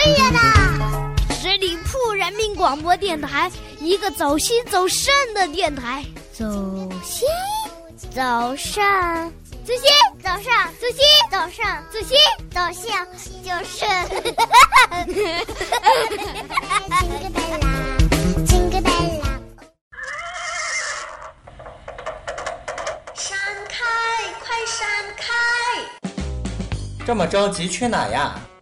岁月的十里铺人民广播电台，一个走心走肾的电台。走心，走肾，走心，走上，走心，走上，走心，走向就是。金个贝拉，金个贝拉。闪开，快闪开！这么着急去哪呀？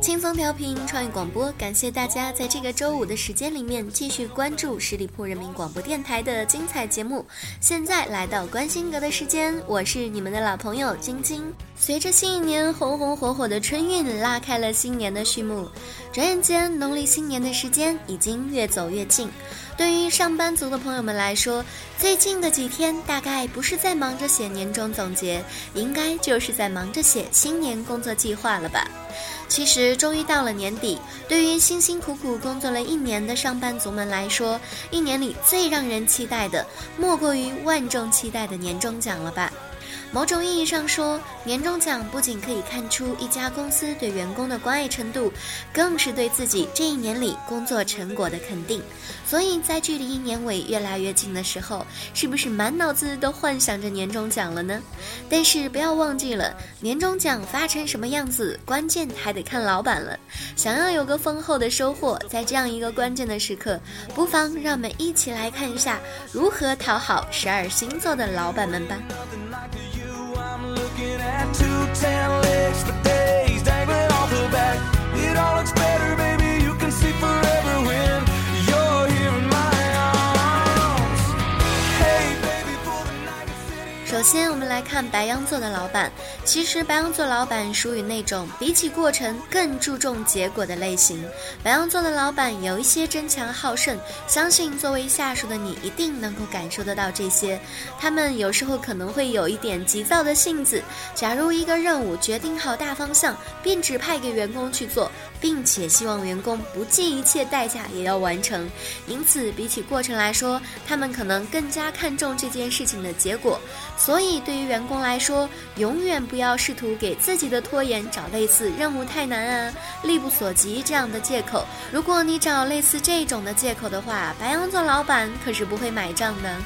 轻松调频创意广播，感谢大家在这个周五的时间里面继续关注十里铺人民广播电台的精彩节目。现在来到关心阁的时间，我是你们的老朋友晶晶。随着新一年红红火火的春运拉开了新年的序幕，转眼间农历新年的时间已经越走越近。对于上班族的朋友们来说，最近的几天大概不是在忙着写年终总结，应该就是在忙着写新年工作计划了吧。其实，终于到了年底，对于辛辛苦苦工作了一年的上班族们来说，一年里最让人期待的，莫过于万众期待的年终奖了吧。某种意义上说，年终奖不仅可以看出一家公司对员工的关爱程度，更是对自己这一年里工作成果的肯定。所以在距离一年尾越来越近的时候，是不是满脑子都幻想着年终奖了呢？但是不要忘记了，年终奖发成什么样子，关键还得看老板了。想要有个丰厚的收获，在这样一个关键的时刻，不妨让我们一起来看一下如何讨好十二星座的老板们吧。Two tan legs for days, dangling off the back. It all looks better, 首先，我们来看白羊座的老板。其实，白羊座老板属于那种比起过程更注重结果的类型。白羊座的老板有一些争强好胜，相信作为下属的你一定能够感受得到这些。他们有时候可能会有一点急躁的性子。假如一个任务决定好大方向，并指派给员工去做，并且希望员工不计一切代价也要完成。因此，比起过程来说，他们可能更加看重这件事情的结果。所以，对于员工来说，永远不要试图给自己的拖延找类似任务太难啊、力不所及这样的借口。如果你找类似这种的借口的话，白羊座老板可是不会买账的。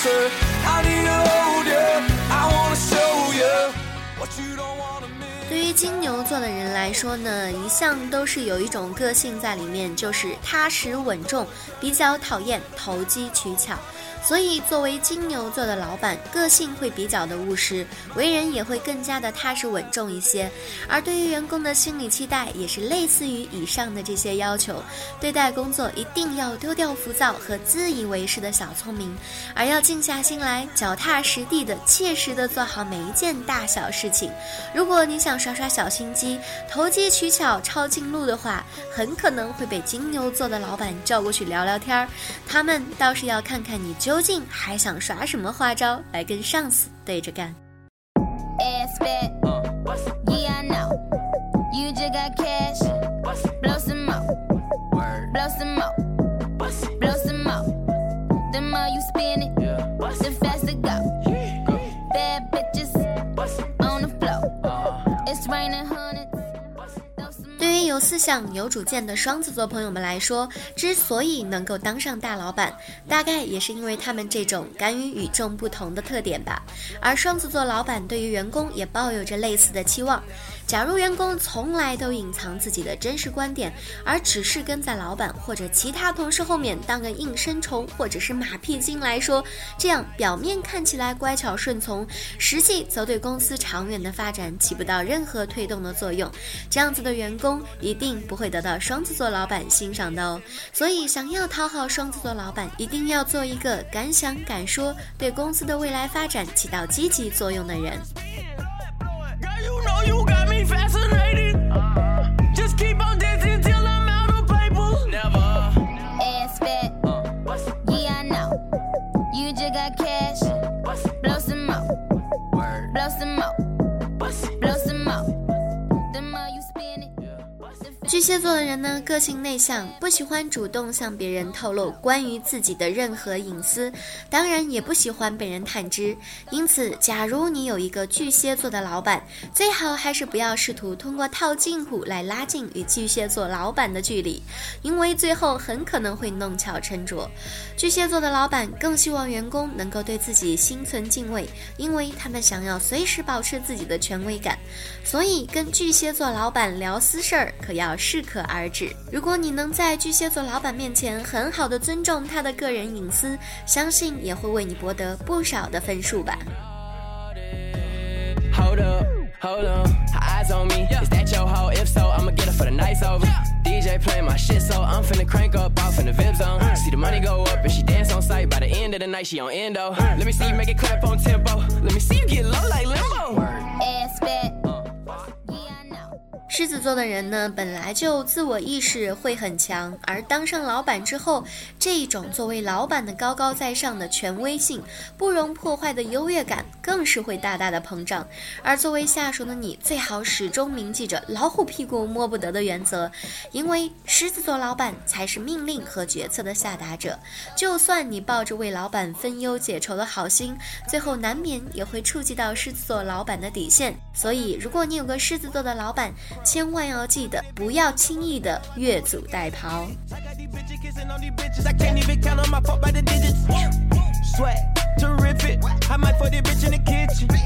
Closer. 金牛座的人来说呢，一向都是有一种个性在里面，就是踏实稳重，比较讨厌投机取巧。所以，作为金牛座的老板，个性会比较的务实，为人也会更加的踏实稳重一些。而对于员工的心理期待，也是类似于以上的这些要求。对待工作一定要丢掉浮躁和自以为是的小聪明，而要静下心来，脚踏实地的、切实的做好每一件大小事情。如果你想耍耍小心机、投机取巧、抄近路的话，很可能会被金牛座的老板叫过去聊聊天儿。他们倒是要看看你究竟还想耍什么花招来跟上司对着干。有思想、有主见的双子座朋友们来说，之所以能够当上大老板，大概也是因为他们这种敢于与众不同的特点吧。而双子座老板对于员工也抱有着类似的期望。假如员工从来都隐藏自己的真实观点，而只是跟在老板或者其他同事后面当个应声虫或者是马屁精来说，这样表面看起来乖巧顺从，实际则对公司长远的发展起不到任何推动的作用。这样子的员工一定不会得到双子座老板欣赏的哦。所以，想要讨好双子座老板，一定要做一个敢想敢说，对公司的未来发展起到积极作用的人。fascinating. 巨蟹座的人呢，个性内向，不喜欢主动向别人透露关于自己的任何隐私，当然也不喜欢被人探知。因此，假如你有一个巨蟹座的老板，最好还是不要试图通过套近乎来拉近与巨蟹座老板的距离，因为最后很可能会弄巧成拙。巨蟹座的老板更希望员工能够对自己心存敬畏，因为他们想要随时保持自己的权威感。所以，跟巨蟹座老板聊私事儿可要适可而止。如果你能在巨蟹座老板面前很好的尊重他的个人隐私，相信也会为你博得不少的分数吧。Hold up, hold on, her eyes on me. Is that your hoe? If so, I'ma get her for the nights over. DJ playing my shit, so I'm finna crank up off in the VIP zone. See the money go up and she dance on sight. By the end of the night, she on endo. Let me see you make it clap on tempo. Let me see you get low like limbo. ass fat. 狮子座的人呢，本来就自我意识会很强，而当上老板之后，这一种作为老板的高高在上的权威性、不容破坏的优越感，更是会大大的膨胀。而作为下属的你，最好始终铭记着“老虎屁股摸不得”的原则，因为狮子座老板才是命令和决策的下达者。就算你抱着为老板分忧解愁的好心，最后难免也会触及到狮子座老板的底线。所以，如果你有个狮子座的老板，千万要记得不要轻易的越俎代庖。I got these bitches kissing on these bitches. I can't even count on my fuck by the digits. Sweat, terrific. I might fuck this bitch in the kitchen.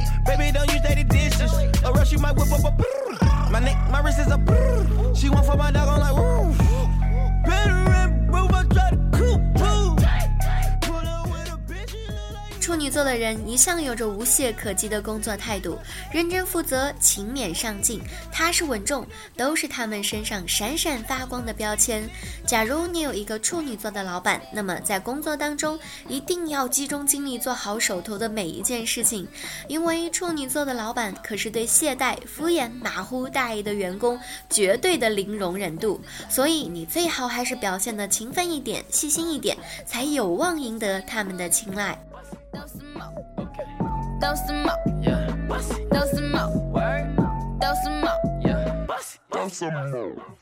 的人一向有着无懈可击的工作态度，认真负责、勤勉上进、踏实稳重，都是他们身上闪闪发光的标签。假如你有一个处女座的老板，那么在工作当中一定要集中精力做好手头的每一件事情，因为处女座的老板可是对懈怠、敷衍、马虎大意的员工绝对的零容忍度，所以你最好还是表现的勤奋一点、细心一点，才有望赢得他们的青睐。Throw some more. Okay. Throw some more. Yeah. Bust it. Throw some more. Word. Throw some more. Yeah. Bust it. Throw some more.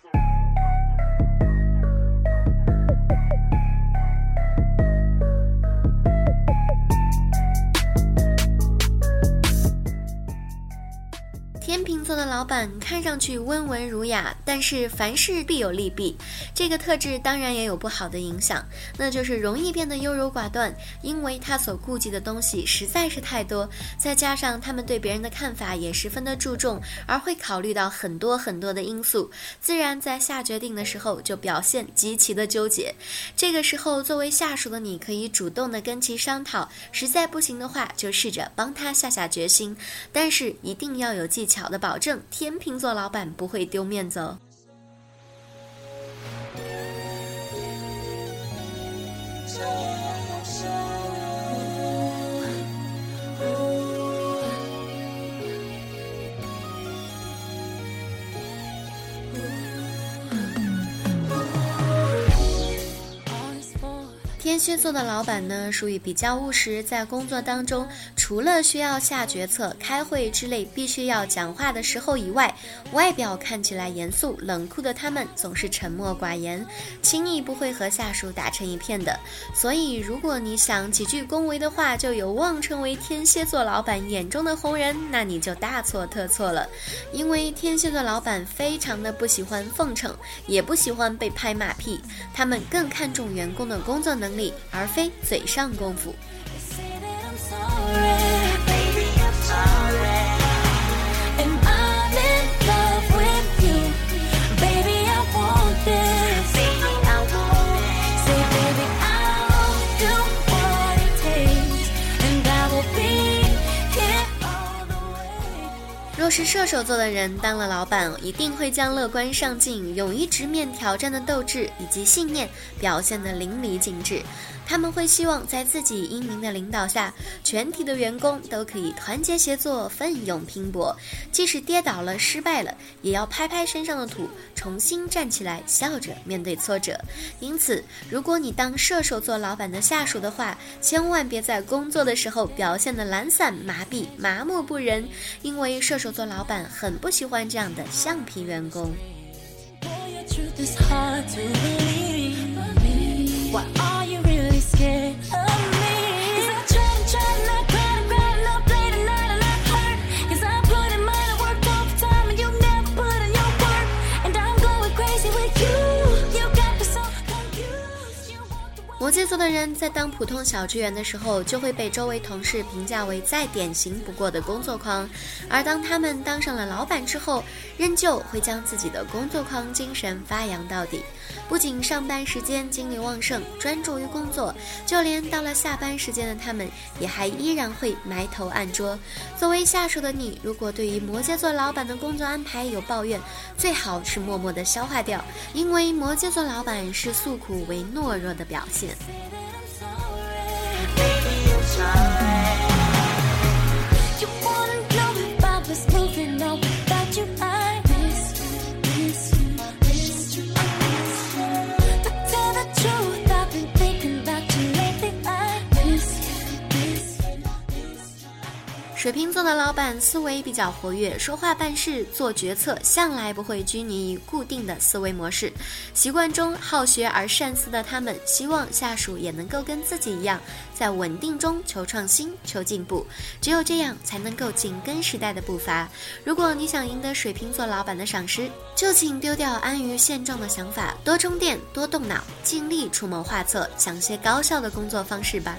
天秤座的老板看上去温文儒雅，但是凡事必有利弊。这个特质当然也有不好的影响，那就是容易变得优柔寡断，因为他所顾忌的东西实在是太多，再加上他们对别人的看法也十分的注重，而会考虑到很多很多的因素，自然在下决定的时候就表现极其的纠结。这个时候，作为下属的你可以主动的跟其商讨，实在不行的话，就试着帮他下下决心，但是一定要有技巧好的保证，天秤座老板不会丢面子哦。天蝎座的老板呢，属于比较务实，在工作当中，除了需要下决策、开会之类必须要讲话的时候以外，外表看起来严肃冷酷的他们，总是沉默寡言，轻易不会和下属打成一片的。所以，如果你想几句恭维的话就有望成为天蝎座老板眼中的红人，那你就大错特错了。因为天蝎座老板非常的不喜欢奉承，也不喜欢被拍马屁，他们更看重员工的工作能力，而非嘴上功夫。是射手座的人当了老板，一定会将乐观上进、勇于直面挑战的斗志以及信念表现得淋漓尽致。他们会希望在自己英明的领导下，全体的员工都可以团结协作、奋勇拼搏，即使跌倒了、失败了，也要拍拍身上的土，重新站起来，笑着面对挫折。因此，如果你当射手座老板的下属的话，千万别在工作的时候表现得懒散、麻痹、麻木不仁，因为射手座老板很不喜欢这样的橡皮员工。摩羯座的人在当普通小职员的时候，就会被周围同事评价为再典型不过的工作狂；而当他们当上了老板之后，仍旧会将自己的工作狂精神发扬到底。不仅上班时间精力旺盛，专注于工作，就连到了下班时间的他们，也还依然会埋头暗桌。作为下属的你，如果对于摩羯座老板的工作安排有抱怨，最好是默默的消化掉，因为摩羯座老板是诉苦为懦弱的表现。say that I'm sorry. 水瓶座的老板思维比较活跃，说话办事、做决策向来不会拘泥于固定的思维模式。习惯中好学而善思的他们，希望下属也能够跟自己一样，在稳定中求创新、求进步。只有这样，才能够紧跟时代的步伐。如果你想赢得水瓶座老板的赏识，就请丢掉安于现状的想法，多充电，多动脑，尽力出谋划策，想些高效的工作方式吧。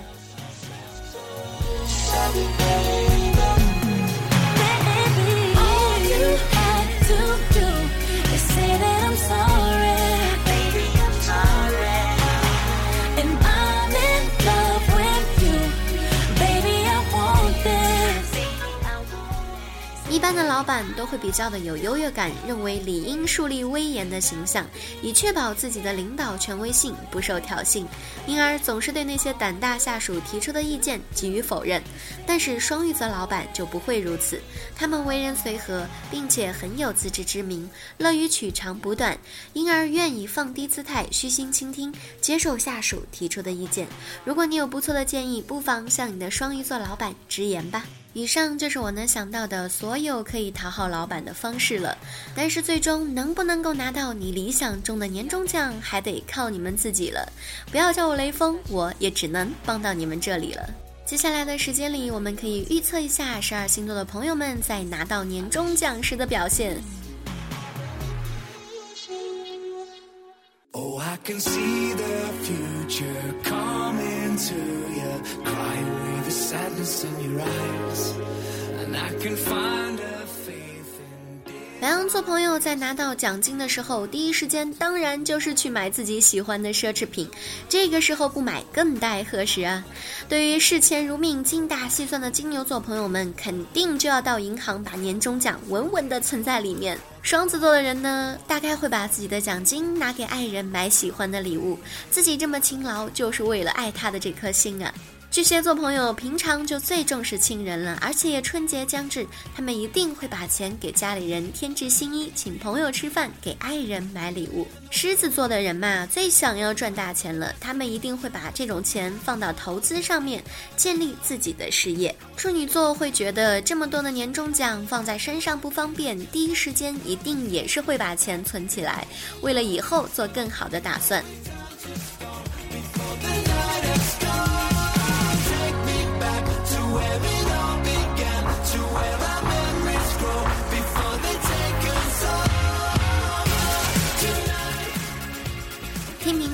一般的老板都会比较的有优越感，认为理应树立威严的形象，以确保自己的领导权威性不受挑衅，因而总是对那些胆大下属提出的意见给予否认。但是双鱼座老板就不会如此，他们为人随和，并且很有自知之明，乐于取长补短，因而愿意放低姿态，虚心倾听，接受下属提出的意见。如果你有不错的建议，不妨向你的双鱼座老板直言吧。以上就是我能想到的所有可以讨好老板的方式了，但是最终能不能够拿到你理想中的年终奖，还得靠你们自己了。不要叫我雷锋，我也只能帮到你们这里了。接下来的时间里，我们可以预测一下十二星座的朋友们在拿到年终奖时的表现。Oh, I can see the future coming to your 白羊座朋友在拿到奖金的时候，第一时间当然就是去买自己喜欢的奢侈品，这个时候不买更待何时啊？对于视钱如命、精打细算的金牛座朋友们，肯定就要到银行把年终奖稳稳的存在里面。双子座的人呢，大概会把自己的奖金拿给爱人买喜欢的礼物，自己这么勤劳就是为了爱他的这颗心啊。巨蟹座朋友平常就最重视亲人了，而且春节将至，他们一定会把钱给家里人添置新衣，请朋友吃饭，给爱人买礼物。狮子座的人嘛，最想要赚大钱了，他们一定会把这种钱放到投资上面，建立自己的事业。处女座会觉得这么多的年终奖放在身上不方便，第一时间一定也是会把钱存起来，为了以后做更好的打算。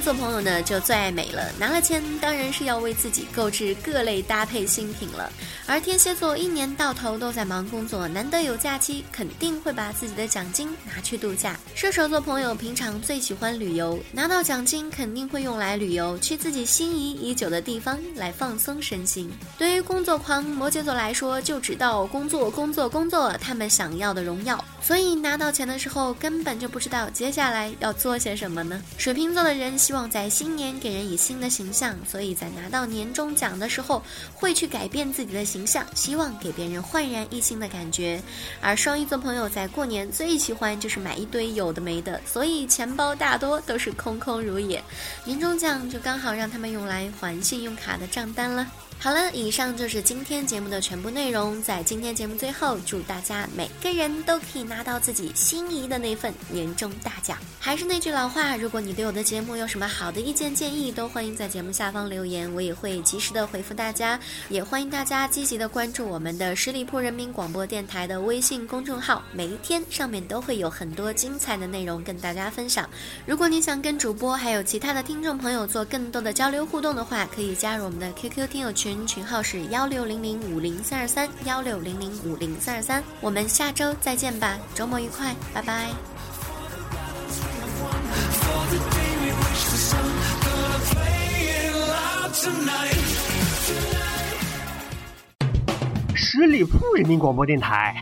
天秤座朋友呢就最爱美了，拿了钱当然是要为自己购置各类搭配新品了。而天蝎座一年到头都在忙工作，难得有假期，肯定会把自己的奖金拿去度假。射手座朋友平常最喜欢旅游，拿到奖金肯定会用来旅游，去自己心仪已久的地方来放松身心。对于工作狂摩羯座来说，就知道工作工作工作，他们想要的荣耀，所以拿到钱的时候根本就不知道接下来要做些什么呢。水瓶座的人希望在新年给人以新的形象，所以在拿到年终奖的时候会去改变自己的形象，希望给别人焕然一新的感觉。而双鱼座朋友在过年最喜欢就是买一堆有的没的，所以钱包大多都是空空如也。年终奖就刚好让他们用来还信用卡的账单了。好了，以上就是今天节目的全部内容。在今天节目最后，祝大家每个人都可以拿到自己心仪的那份年终大奖。还是那句老话，如果你对我的节目有什么好的意见建议，都欢迎在节目下方留言，我也会及时的回复大家。也欢迎大家积极的关注我们的十里铺人民广播电台的微信公众号，每一天上面都会有很多精彩的内容跟大家分享。如果你想跟主播还有其他的听众朋友做更多的交流互动的话，可以加入我们的 QQ 听友群群，群号是幺六零零五零三二三幺六零零五零三二三。我们下周再见吧，周末愉快，拜拜。十里铺人民广播电台，